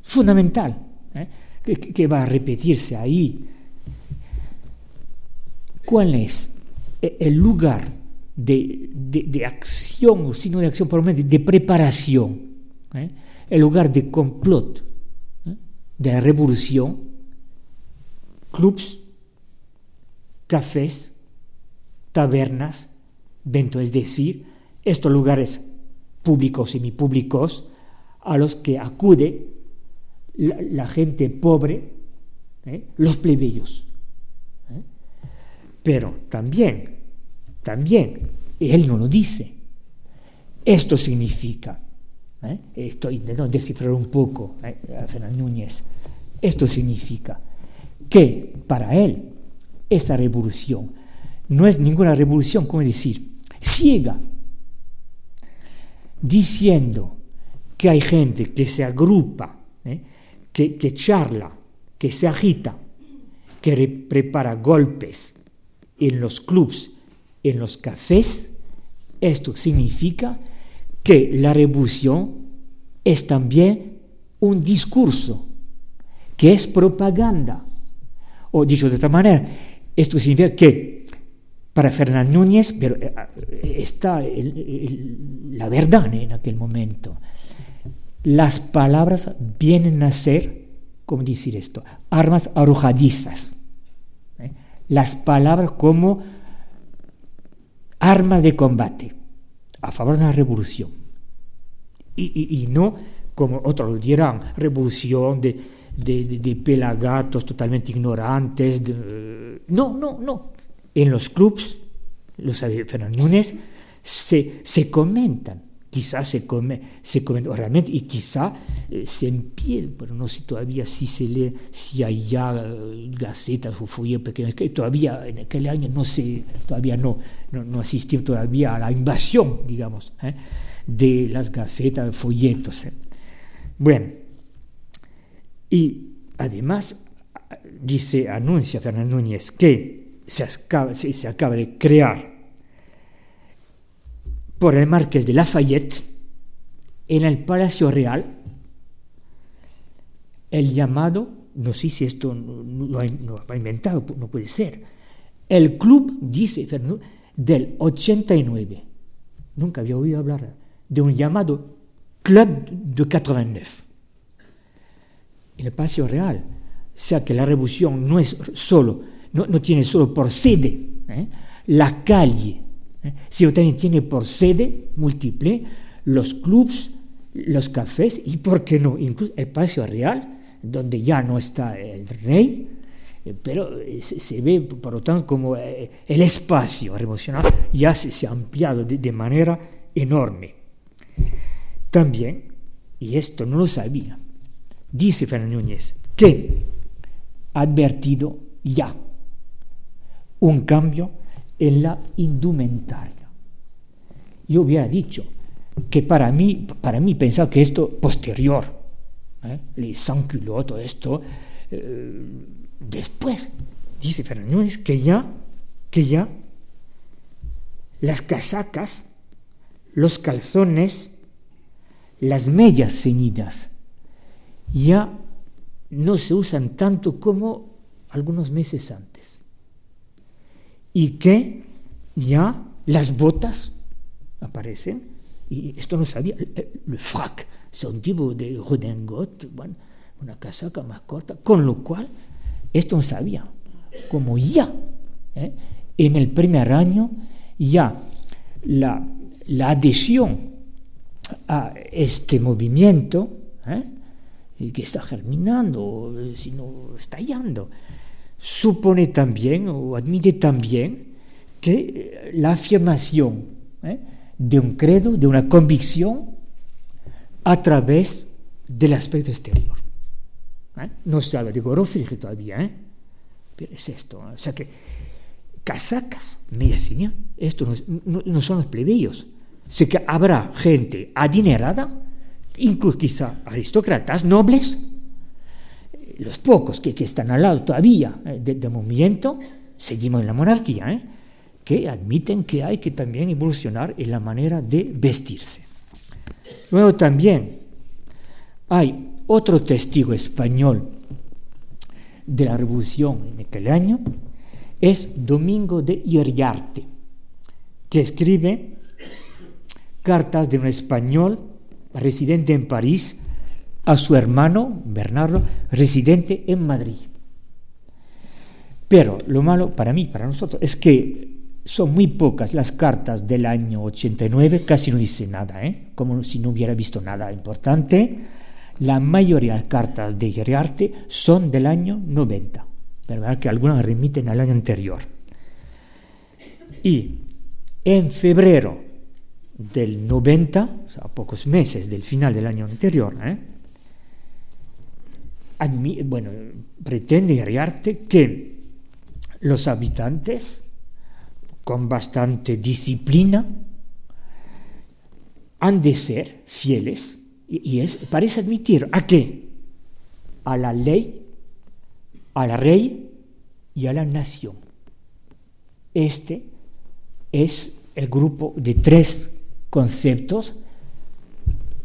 fundamental, ¿eh? que va a repetirse ahí. ¿Cuál es el lugar de, de, acción, o sino de acción, por lo menos de preparación, ¿eh? el lugar de complot ¿eh? de la revolución, clubs, cafés, tabernas, vento, es decir, estos lugares públicos y semipúblicos a los que acude la, gente pobre, ¿eh? los plebeyos. Pero también, también, él no lo dice. Esto significa, ¿eh? estoy intentando descifrar un poco ¿eh? a Fernando Núñez, esto significa que para él esa revolución no es ninguna revolución, como decir, ciega, diciendo que hay gente que se agrupa, ¿eh? que, que charla, que se agita, que prepara golpes, en los clubs, en los cafés, esto significa que la revolución es también un discurso, que es propaganda. O dicho de otra manera, esto significa que para Fernando Núñez pero eh, está la verdad en aquel momento. Las palabras vienen a ser, ¿cómo decir esto? Armas arrojadizas las palabras como arma de combate a favor de la revolución. Y, no, como otros lo dirán, revolución de, de, pelagatos totalmente ignorantes. no, no, no. En los clubs, lo sabe se, se comentan quizás se come, se come realmente y quizá eh, se empieza, pero no sé todavía si se lee, si hay ya eh, gacetas o folletos pequeños, que todavía en aquel año no sé, todavía no, no, no asistimos todavía a la invasión, digamos, ¿eh? de las gacetas, folletos. Bueno, y además dice, anuncia Fernando Núñez que se acaba, se acaba de crear por el marqués de Lafayette en el Palacio Real el llamado, no sé si esto lo ha, inventado, no puede ser, el club, dice del 89. Nunca había oído hablar de un llamado Club de 89. En el Palacio Real. O sea que la revolución no es solo, no, tiene solo por sede ¿eh? la calle si también tiene por sede múltiple los clubs, los cafés y, ¿por qué no?, incluso el Palacio Real, donde ya no está el rey, pero se, ve, por lo tanto, como el espacio revolucionario ya se, ha ampliado de, de manera enorme. También, y esto no lo sabía, dice Fernando Núñez, que ha advertido ya un cambio en la indumentaria. Yo hubiera dicho que para mí, para mí pensaba que esto posterior, ¿eh? les todo esto, eh, después, dice Fernando Núñez, que ya, que ya las casacas, los calzones, las medias ceñidas, ya no se usan tanto como algunos meses antes. Y que ya las botas aparecen, y esto no sabía, el, frac, es un tipo de redingot, bueno, una casaca más corta, con lo cual esto no sabía, como ya, ¿eh? en el primer año, ya la, la adhesión a este movimiento, ¿eh? que está germinando, sino estallando, supone también o admite también que la afirmación ¿eh? de un credo, de una convicción, a través del aspecto exterior. ¿eh? No se habla de Gorofrige todavía, ¿eh? pero es esto. O sea que casacas, medias esto no, no, son los plebeyos. Sé que habrá gente adinerada incluso quizá aristócratas, nobles, los pocos que, están al lado todavía eh, del movimiento, seguimos en la monarquía, ¿eh? que admiten que hay que también evolucionar en la manera de vestirse. Luego también hay otro testigo español de la revolución en aquel año, es Domingo de Iriarte, que escribe cartas de un español residente en París, a su hermano Bernardo, residente en Madrid. Pero lo malo para mí, para nosotros, es que son muy pocas las cartas del año 89, casi no dice nada, ¿eh? como si no hubiera visto nada importante. La mayoría de las cartas de Iriarte son del año 90, verdad que algunas remiten al año anterior. Y en febrero del 90, o sea, a pocos meses del final del año anterior, ¿eh? Bueno, pretende Ariarte que los habitantes, con bastante disciplina, han de ser fieles, y, es, parece admitir a qué? A la ley, a la rey y a la nación. Este es el grupo de tres conceptos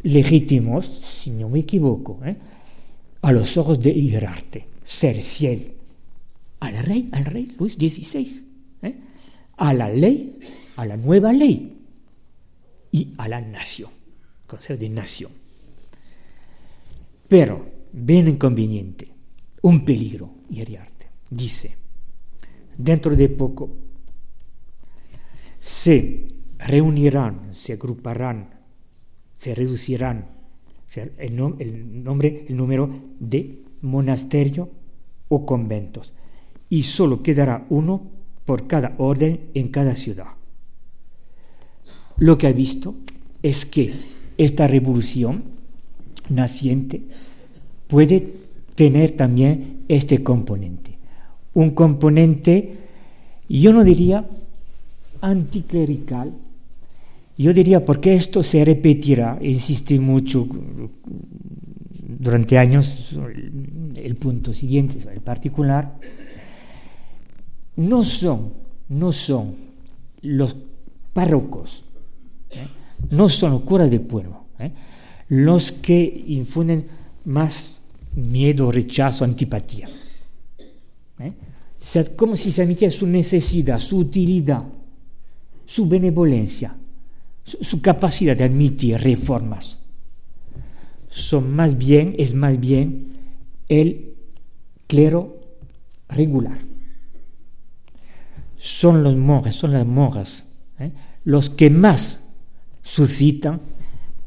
legítimos, si no me equivoco, ¿eh? A los ojos de Iriarte, ser fiel al rey, al rey Luis XVI, ¿eh? a la ley, a la nueva ley y a la nación, concepto de nación. Pero, bien inconveniente, un peligro, Iriarte, dice, dentro de poco se reunirán, se agruparán, se reducirán el, nombre, el número de monasterio o conventos, y solo quedará uno por cada orden en cada ciudad. Lo que ha visto es que esta revolución naciente puede tener también este componente. Un componente, yo no diría anticlerical, yo diría, porque esto se repetirá, insistí mucho durante años, el punto siguiente, el particular, no son, no son los párrocos, ¿eh? no son los curas de pueblo, ¿eh? los que infunden más miedo, rechazo, antipatía. ¿eh? Como si se admitiera su necesidad, su utilidad, su benevolencia su, capacidad de admitir reformas son más bien, es más bien el clero regular. Son los monjes, son las monjas, ¿eh? los que más suscitan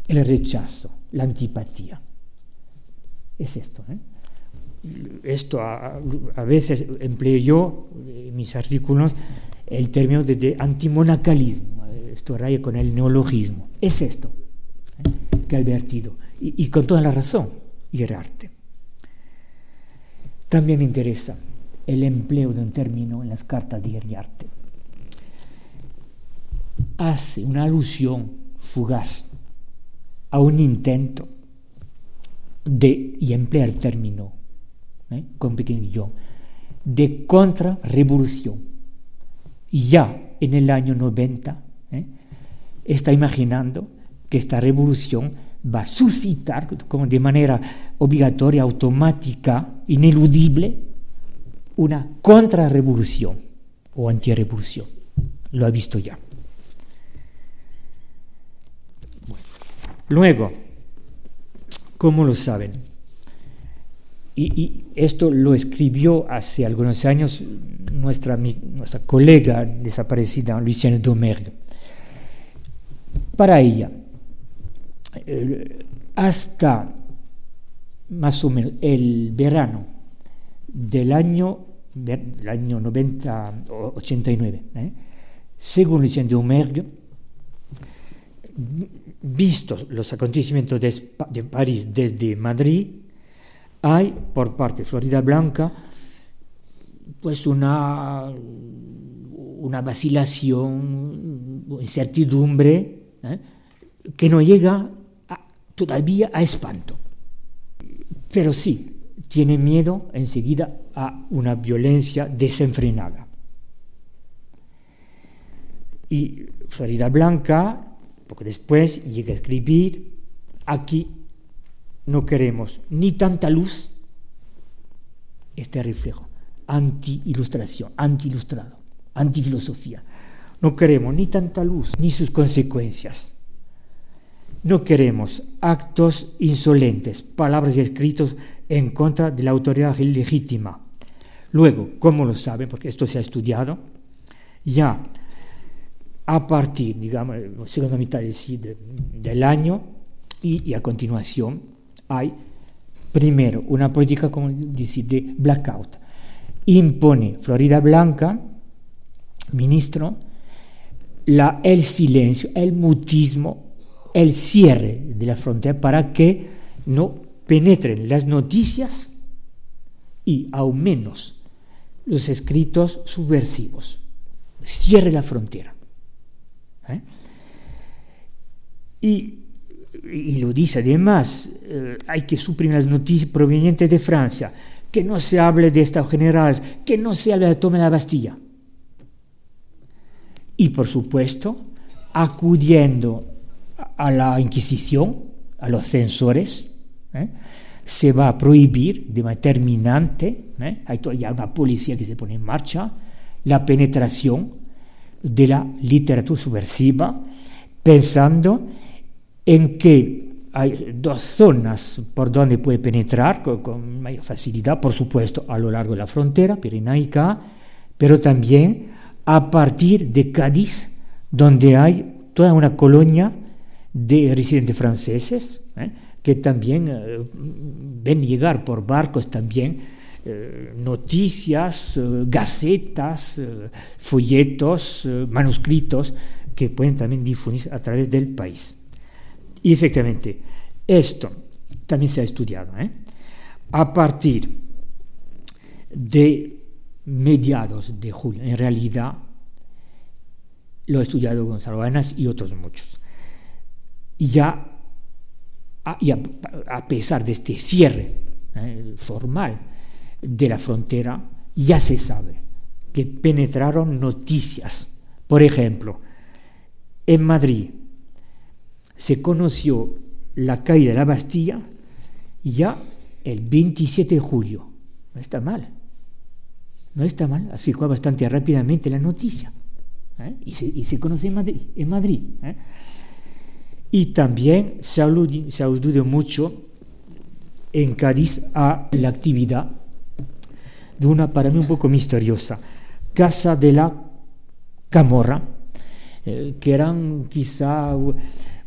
el rechazo, la antipatía. Es esto. ¿eh? esto a, veces empleo yo en mis artículos el término de, antimonacalismo, esto raya con el neologismo. Es esto ¿eh? que ha advertido, y, y, con toda la razón, y el arte. También me interesa el empleo de un término en las cartas de Iriarte. Hace una alusión fugaz a un intento de, y emplea el término ¿eh? con pequeño de contrarrevolución. Ya en el año 90 ¿eh? Está imaginando que esta revolución va a suscitar como de manera obligatoria, automática, ineludible, una contrarrevolución o antirevolución. Lo ha visto ya. Luego, ¿cómo lo saben? Y, esto lo escribió hace algunos años nuestra, nuestra colega desaparecida, Lucienne Domergue. Para ella, eh, hasta más o menos el verano del año, del año 90, 89, ¿eh? según Lucien Domergue, vistos los acontecimientos de, París desde Madrid, hay por parte de Florida Blanca pues una, una vacilación, incertidumbre, ¿eh? que no llega todavía a espanto. Pero sí, tiene miedo enseguida a una violencia desenfrenada. Y Florida Blanca porque después llega a escribir, aquí no queremos ni tanta luz, este reflejo, anti-ilustración, anti-ilustrado, anti-filosofía. No queremos ni tanta luz ni sus consecuencias. No queremos actos insolentes, palabras y escritos en contra de la autoridad legítima. Luego, ¿cómo lo saben? Porque esto se ha estudiado. Ya a partir, digamos, segunda mitad del año y, a continuación hay primero una política, como decir, de blackout. Impone Florida Blanca, ministro, la, el silencio, el mutismo, el cierre de la frontera para que no penetren las noticias y aún menos los escritos subversivos. Cierre la frontera. ¿eh? Y, lo dice además, eh, hay que suprimir las noticias provenientes de Francia, que no se hable de Estados Generales, que no se hable de toma de la Bastilla. Y por supuesto, acudiendo a la Inquisición, a los censores, ¿eh? se va a prohibir de manera terminante, hay ya una policía que se pone en marcha, la penetración de la literatura subversiva, pensando en que hay dos zonas por donde puede penetrar con, mayor facilidad, por supuesto, a lo largo de la frontera pirenaica, pero también a partir de Cádiz, donde hay toda una colonia de residentes franceses, ¿eh? que también eh, ven llegar por barcos también eh, noticias, gacetas, folletos, manuscritos que pueden también difundirse a través del país. Y efectivamente, esto también se ha estudiado. A partir de mediados de julio, en realidad lo ha estudiado Gonzalo Arenas y otros muchos. Ya a, pesar de este cierre formal de la frontera ya se sabe que penetraron noticias. Por ejemplo, en Madrid se conoció la caída de la Bastilla ya el 27 de julio. No está mal. No está mal. Fue bastante rápidamente la noticia. ¿eh? Y, se, conoce en Madrid. En Madrid ¿eh? Y también se aludió, se mucho en Cádiz a la actividad de una para mí un poco misteriosa, Casa de la Camorra, eh, que eran quizá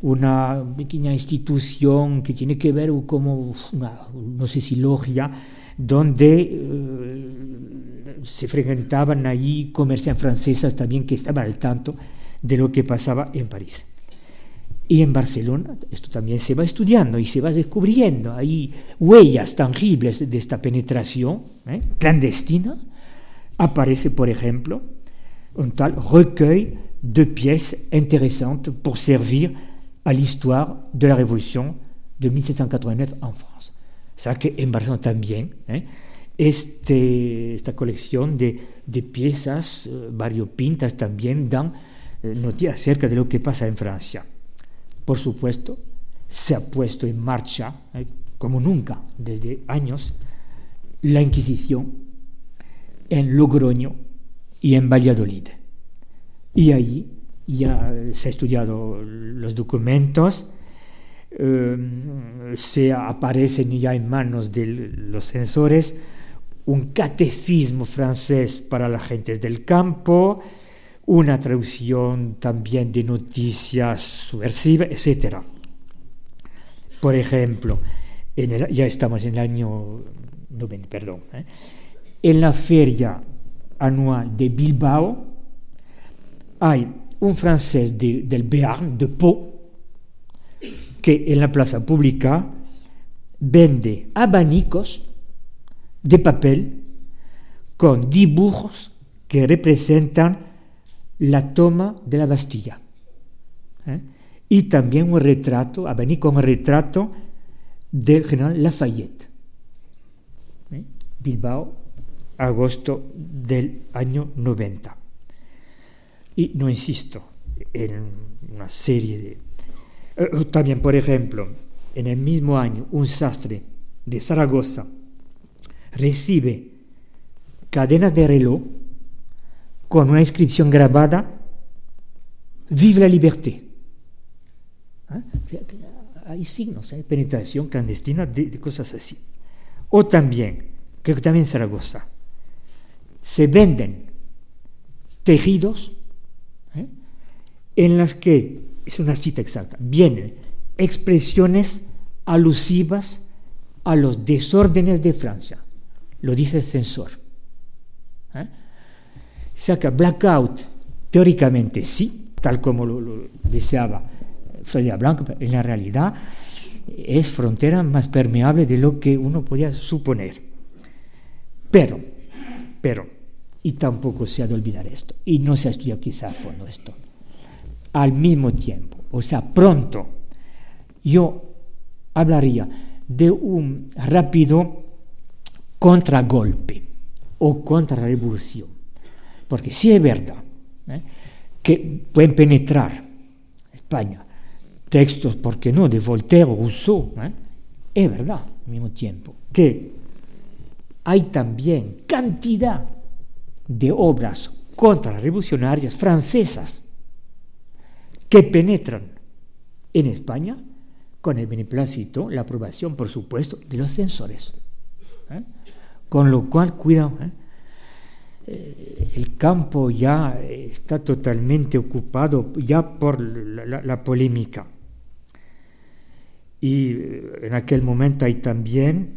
una pequeña institución que tiene que ver como una, no sé si logia, donde se frecuentaban ahí comerciantes francesas también que estaban al tanto de lo que pasaba en París. Y en Barcelona esto también se va estudiando y se va descubriendo. Hay huellas tangibles de esta penetración ¿eh? clandestina. Aparece, por ejemplo, un tal recueil de pièces intéressantes pour servir à l'histoire de la Révolution de 1789 en France. O sea que en Barcelona. Este, esta colección de, de piezas eh, variopintas también dan eh, noticias acerca de lo que pasa en Francia. Por supuesto, se ha puesto en marcha, eh, como nunca desde años, la Inquisición en Logroño y en Valladolid. Y allí ya se ha estudiado los documentos, eh, se aparecen ya en manos de los censores un catecismo francés para las gentes del campo, una traducción también de noticias subversivas, etc. Por ejemplo, ya estamos en el año 90, perdón, ¿eh? en la feria anual de Bilbao hay un francés del Béarn, de Pau, que en la plaza pública vende abanicos de papel con dibujos que representan la toma de la Bastilla. ¿eh? Y también un retrato, a venir con un retrato del general Lafayette. ¿eh? Bilbao, agosto del año 90. Y no insisto en una serie de... Eh, también, por ejemplo, en el mismo año, un sastre de Zaragoza recibe cadenas de reloj con una inscripción grabada, Vive la liberté. ¿Ah? Hay signos, hay penetración clandestina de, cosas así. O también, creo que también en Zaragoza, se venden tejidos ¿eh? en las que, es una cita exacta, vienen expresiones alusivas a los desórdenes de Francia. Lo dice el censor. ¿eh? Saca blackout, teóricamente sí, tal como lo, deseaba Florida Blanco, pero en la realidad es frontera más permeable de lo que uno podía suponer. Pero, pero, y tampoco se ha de olvidar esto, y no se ha estudiado quizá a fondo esto, al mismo tiempo, o sea, pronto, yo hablaría de un rápido contragolpe o contrarrevolución porque sí es verdad ¿eh? que pueden penetrar España textos, ¿por qué no?, de Voltaire o Rousseau. ¿eh? Es verdad, al mismo tiempo, que hay también cantidad de obras contrarrevolucionarias francesas que penetran en España con el beneplácito, la aprobación, por supuesto, de los censores. ¿eh? Con lo cual, cuidado, eh, el campo ya está totalmente ocupado ya por la, polémica. Y eh, en aquel momento hay también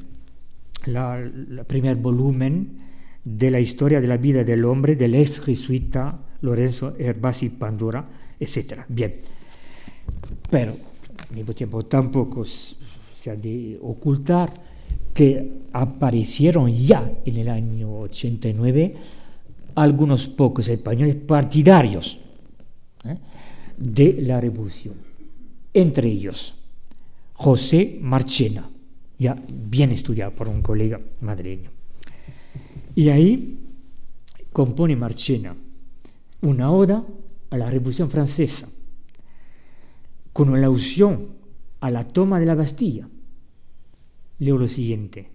el primer volumen de la historia de la vida del hombre del ex jesuita Lorenzo Herbasi Pandora, etc. Bien, pero al mismo tiempo tampoco se ha de ocultar que aparecieron ya en el año 89 algunos pocos españoles partidarios ¿eh? de la revolución. Entre ellos, José Marchena, ya bien estudiado por un colega madrileño. Y ahí compone Marchena una oda a la Revolución Francesa, con una alusión a la toma de la Bastilla. Leo lo siguiente.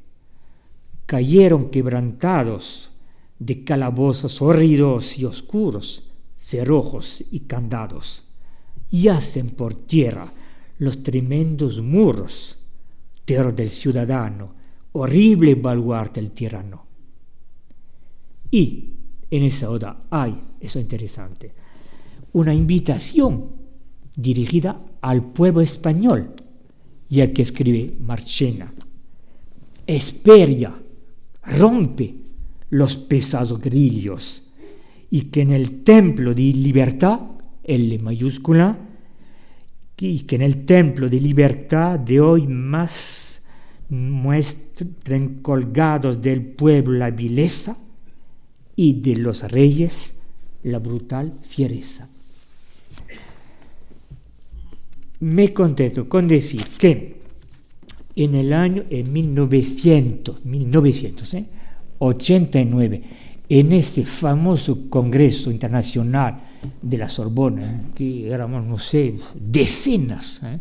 Cayeron quebrantados de calabozos horridos y oscuros, cerrojos y candados, yacen por tierra los tremendos muros, terror del ciudadano, horrible baluarte del tirano. Y en esa oda hay, eso es interesante, una invitación dirigida al pueblo español, ya que escribe Marchena, esperia rompe los pesados grillos y que en el templo de libertad, L mayúscula, y que en el templo de libertad de hoy más muestren colgados del pueblo la vileza y de los reyes la brutal fiereza. Me contento con decir que en el año en 1900, 1989, en ese famoso Congreso Internacional de la Sorbona, que éramos, no sé, decenas ¿eh?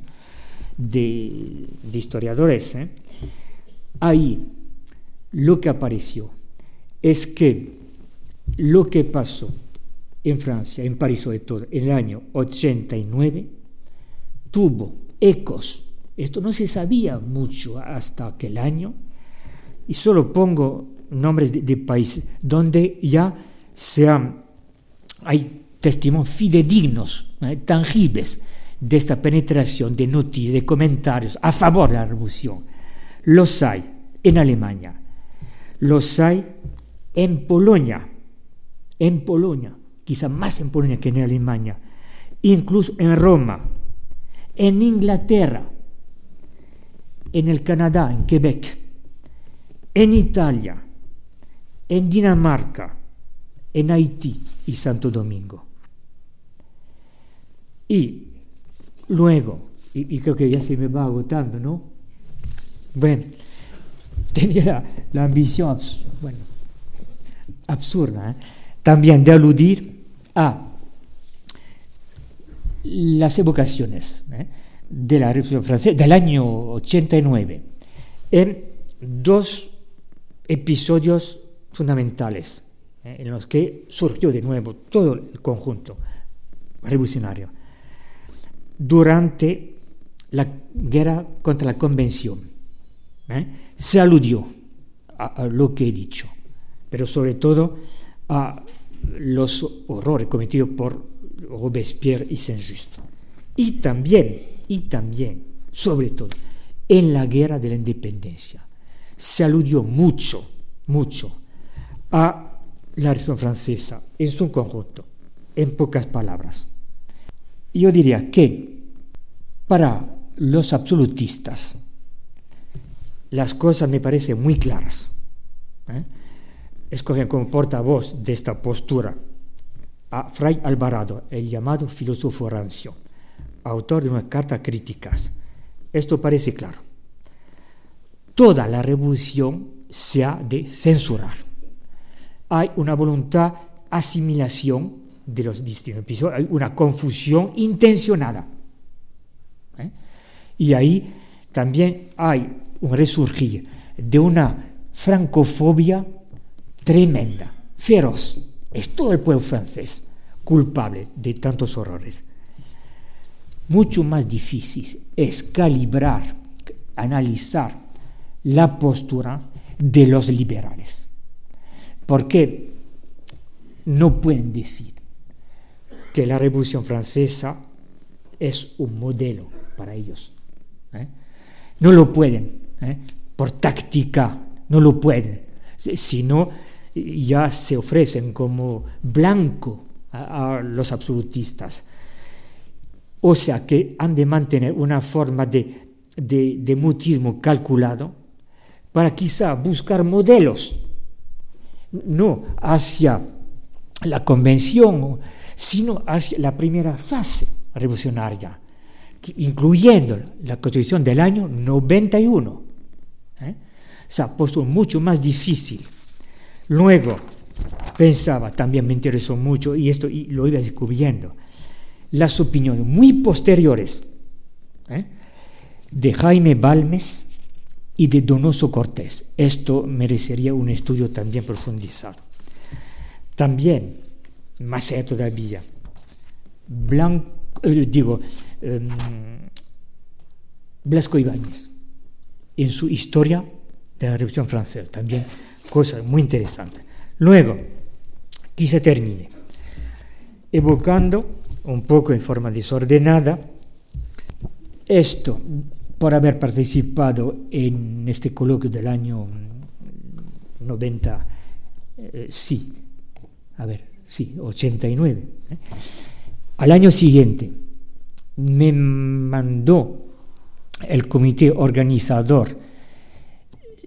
de, historiadores, ¿eh? ahí lo que apareció es que lo que pasó en Francia, en París sobre todo, en el año 89, tuvo ecos. Esto no se sabía mucho hasta aquel año, y solo pongo nombres de, países donde ya se hay testimonios fidedignos, eh, tangibles, de esta penetración de noticias, de comentarios a favor de la revolución. Los hay en Alemania, los hay en Polonia, en Polonia, quizá más en Polonia que en Alemania, incluso en Roma, en Inglaterra, en el Canadá, en Quebec, en Italia, en Dinamarca, en Haití y Santo Domingo. Y luego, y, creo que ya se me va agotando, ¿no? Bueno, tenía la, ambición bueno, absurda ¿eh? también de aludir a las evocaciones ¿eh? De la Revolución Francesa del año 89 en dos episodios fundamentales ¿eh? en los que surgió de nuevo todo el conjunto revolucionario durante la guerra contra la convención. ¿eh? Se aludió a, lo que he dicho, pero sobre todo a los horrores cometidos por Robespierre y Saint-Just. Y también, y también, sobre todo, en la guerra de la independencia. Se aludió mucho, mucho a la Revolución Francesa en su conjunto, en pocas palabras. Yo diría que para los absolutistas las cosas me parecen muy claras. ¿eh? Escogen como portavoz de esta postura a Fray Alvarado, el llamado filósofo rancio, autor de unas cartas críticas. Esto parece claro. Toda la revolución se ha de censurar. Hay una voluntad asimilación de los distintos episodios, hay una confusión intencionada. ¿eh? Y ahí también hay un resurgir de una francofobia tremenda, feroz. Es todo el pueblo francés culpable de tantos horrores. Mucho más difícil es calibrar, analizar la postura de los liberales. Porque no pueden decir que la Revolución Francesa es un modelo para ellos. ¿eh? No lo pueden, ¿eh? por táctica, no lo pueden. Si no, ya se ofrecen como blanco a, los absolutistas. O sea que han de mantener una forma de, de mutismo calculado para quizá buscar modelos, no hacia la convención, sino hacia la primera fase revolucionaria, incluyendo la constitución del año 91. ¿eh? Se ha puesto mucho más difícil. Luego, pensaba, también me interesó mucho, y esto lo iba descubriendo, las opiniones muy posteriores ¿eh? de Jaime Balmes y de Donoso Cortés. Esto merecería un estudio también profundizado. También, más allá todavía, Blanco, eh, digo, em, Blasco Ibáñez, en su historia de la Revolución Francesa, también cosa muy interesante. Luego, quise termine evocando un poco en forma desordenada esto por haber participado en este coloquio del año 90, eh, sí, a ver, sí, 89. ¿eh? Al año siguiente me mandó el comité organizador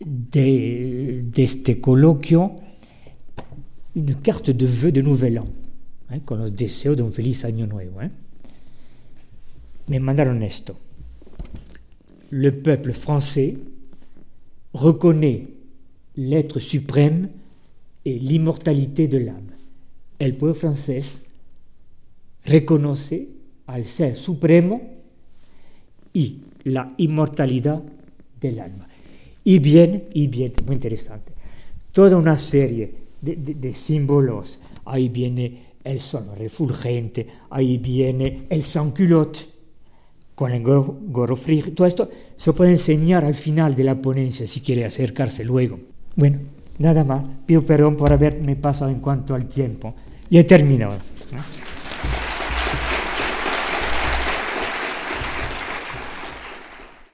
de, este coloquio una carte de vœux de Nouvel An, ¿eh? con los deseos de un feliz año nuevo. ¿eh? Me mandaron esto. Le peuple français reconnaît l'être suprême et l'immortalité de l'âme. El pueblo francés reconoce al ser supremo y la inmortalidad del alma. Y bien, y bien, muy interesante, toda una serie de, de, de símbolos. Ahí viene el sol refulgente, ahí viene el sans-culotte con el frío. Todo esto se puede enseñar al final de la ponencia si quiere acercarse luego. Bueno, nada más. Pido perdón por haberme pasado en cuanto al tiempo. Y he terminado.